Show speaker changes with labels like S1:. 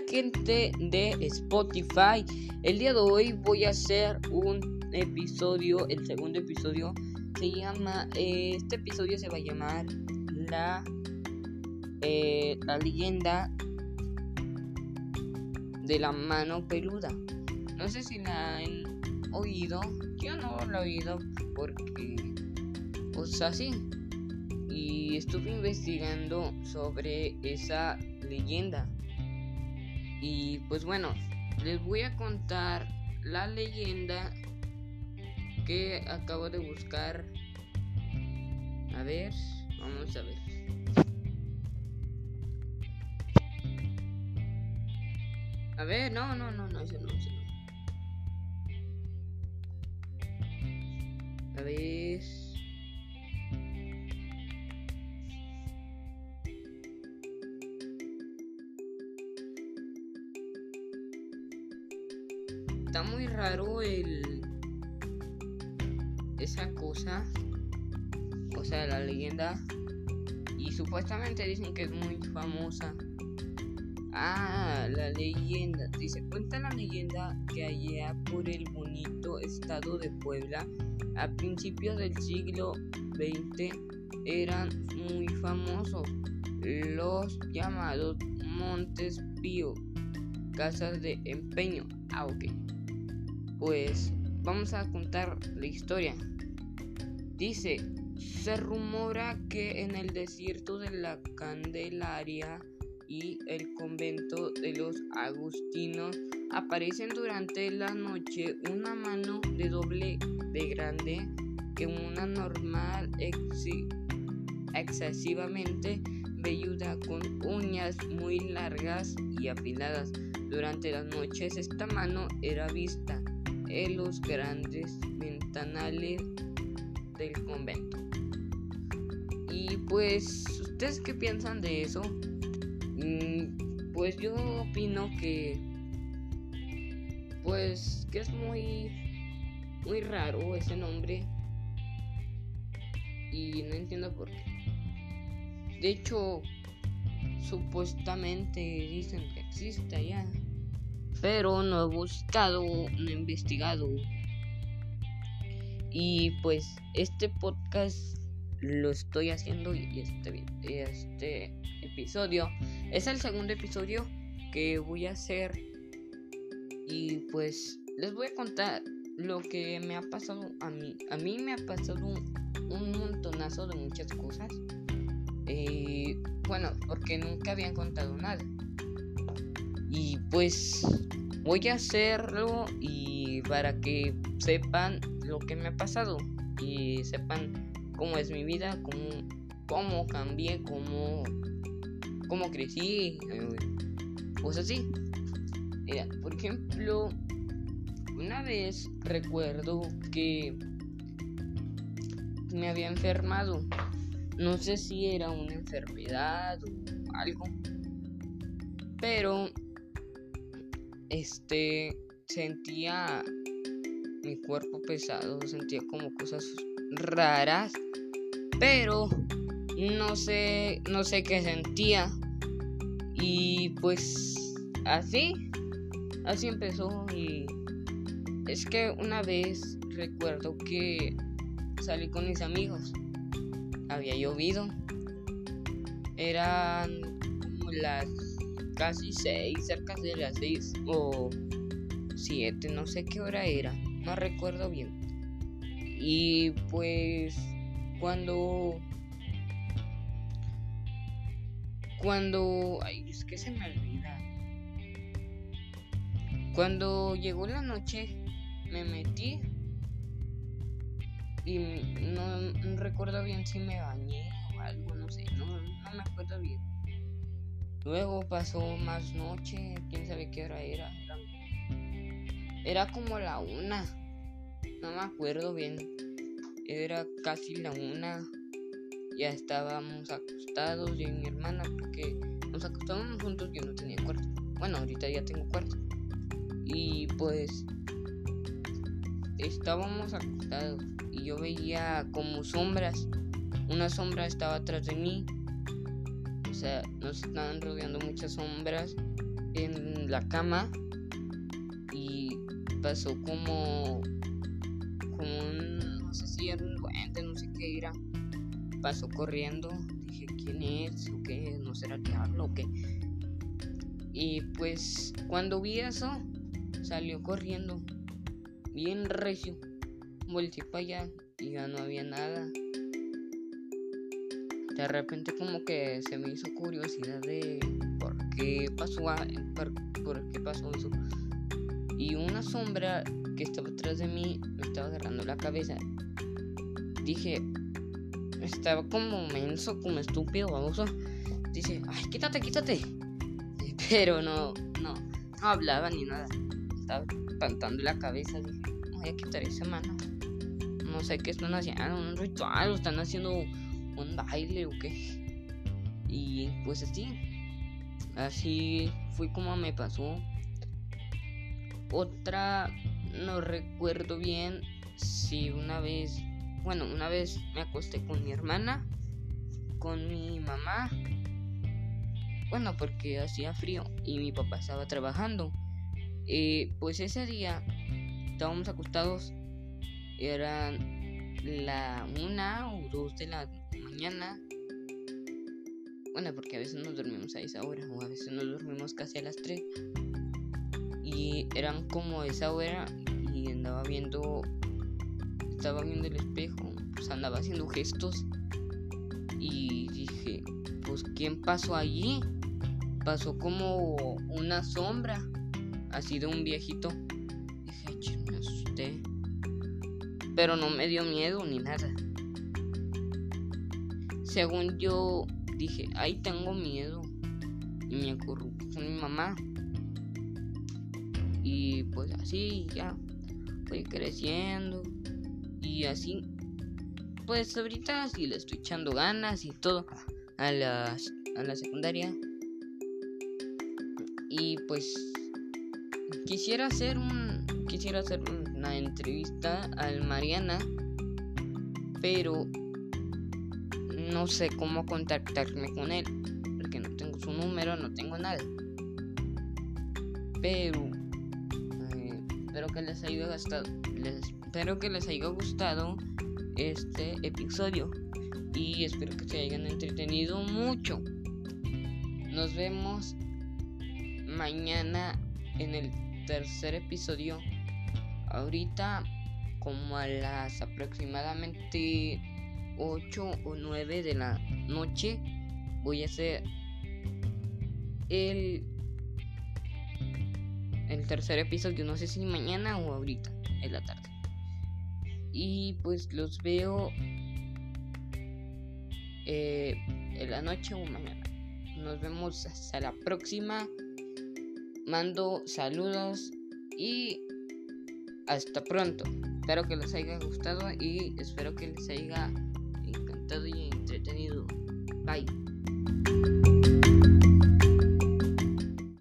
S1: Gente de Spotify. El día de hoy voy a hacer un episodio, el segundo episodio se llama, eh, este episodio se va a llamar la, eh, la leyenda de la mano peluda. No sé si la han oído, yo no la he oído porque, pues así. Y estuve investigando sobre esa leyenda. Y pues bueno, les voy a contar la leyenda que acabo de buscar. A ver, vamos a ver. A ver, no, no, no, no, eso no, eso no. A ver. Está muy raro el esa cosa, o sea, la leyenda y supuestamente dicen que es muy famosa. Ah, la leyenda. Dice, cuenta la leyenda que allá por el bonito estado de Puebla, a principios del siglo XX, eran muy famosos los llamados Montes Pío, casas de empeño. Ah, ok. Pues vamos a contar la historia. Dice, se rumora que en el desierto de la Candelaria y el convento de los agustinos aparecen durante la noche una mano de doble de grande que una normal excesivamente velluda con uñas muy largas y afiladas. Durante las noches esta mano era vista en los grandes ventanales del convento. Y pues, ¿ustedes qué piensan de eso? Mm, pues yo opino que pues que es muy muy raro ese nombre y no entiendo por qué. De hecho, supuestamente dicen que existe ya, pero no he buscado, no he investigado. Y pues este podcast lo estoy haciendo y este, este episodio es el segundo episodio que voy a hacer y pues les voy a contar lo que me ha pasado a mí. A mí me ha pasado un, montonazo de muchas cosas. Eh, bueno, porque nunca habían contado nada. Y pues voy a hacerlo y para que sepan lo que me ha pasado y sepan cómo es mi vida, cómo, cómo cambié, cómo, cómo crecí, pues así. Por ejemplo, una vez recuerdo que me había enfermado. No sé si era una enfermedad o algo. Pero este sentía mi cuerpo pesado, sentía como cosas raras, pero no sé, no sé qué sentía. Y pues así, así empezó y es que una vez recuerdo que salí con mis amigos. Había llovido. Eran como las casi seis, cerca de las seis o siete, no sé qué hora era, no recuerdo bien. Y pues cuando cuando ay, es que se me olvida. Cuando llegó la noche me metí y no, recuerdo bien si me bañé o algo, no sé, no, no me acuerdo bien. Luego pasó más noche, quién sabe qué hora era. Era, como la una. No me acuerdo bien. Era casi la una. Ya estábamos acostados, yo y mi hermana, porque nos acostábamos juntos, yo no tenía cuarto. Bueno, ahorita ya tengo cuarto. Y pues estábamos acostados y yo veía como sombras. Una sombra estaba atrás de mí sea, nos estaban rodeando muchas sombras en la cama y pasó como como un no sé si era un no sé qué era. Pasó corriendo dije quién es o qué no será diablo o qué y pues cuando vi eso salió corriendo bien recio. Volteé para allá y ya no había nada de repente como que se me hizo curiosidad de por qué pasó, por, qué pasó eso. Y una sombra que estaba atrás de mí me estaba agarrando la cabeza. Dije, estaba como menso, como estúpido, baboso. Dice, ay, quítate, quítate. Pero no, no, no hablaba ni nada. Estaba espantando la cabeza. Dije, voy a quitar esa mano. No sé qué están haciendo, un ritual, están haciendo un baile o qué. Y pues así, así fue como me pasó. Otra, no recuerdo bien si una vez, bueno, una vez me acosté con mi hermana, con mi mamá. Bueno, porque hacía frío y mi papá estaba trabajando. Eh, pues ese día estábamos acostados, eran la una o dos de la mañana. Bueno, porque a veces nos dormimos a esa hora o a veces nos dormimos casi a las 3. Y eran como esa hora y andaba viendo, estaba viendo el espejo, pues andaba haciendo gestos y dije, pues ¿quién pasó allí? Pasó como una sombra, así de un viejito. Dije, me asusté. Pero no me dio miedo ni nada según yo dije, ahí tengo miedo. Y me ocurrió con mi mamá. Y pues así ya fui creciendo. Y así, pues ahorita sí le estoy echando ganas y todo a, las, a la secundaria. Y pues quisiera hacer un quisiera hacer una entrevista al Mariana, pero no sé cómo contactarme con él, porque no tengo su número, no tengo nada. Pero eh, espero que les haya gustado, espero que les haya gustado este episodio y espero que se hayan entretenido mucho. Nos vemos mañana en el tercer episodio. Ahorita como a las aproximadamente 8 o 9 de la noche voy a hacer el el tercer episodio no sé si mañana o ahorita en la tarde. Y pues los veo eh, en la noche o mañana. Nos vemos hasta la próxima. Mando saludos y hasta pronto. Espero que les haya gustado y espero que les haya y entretenido. Bye.